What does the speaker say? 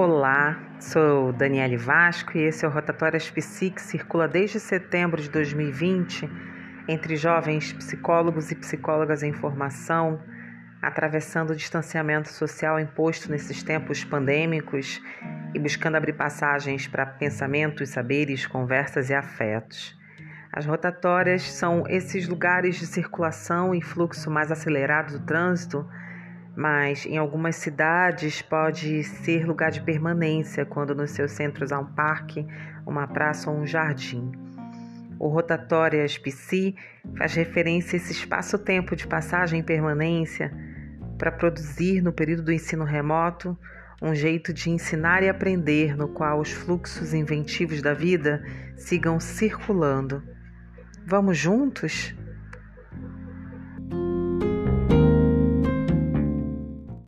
Olá, sou Daniele Vasco e esse é o Rotatórias Psi que circula desde setembro de 2020 entre jovens psicólogos e psicólogas em formação, atravessando o distanciamento social imposto nesses tempos pandêmicos e buscando abrir passagens para pensamentos, saberes, conversas e afetos. As rotatórias são esses lugares de circulação e fluxo mais acelerado do trânsito mas em algumas cidades pode ser lugar de permanência quando nos seus centros há um parque, uma praça ou um jardim. O Rotatórias Psi faz referência a esse espaço-tempo de passagem e permanência para produzir, no período do ensino remoto, um jeito de ensinar e aprender no qual os fluxos inventivos da vida sigam circulando. Vamos juntos?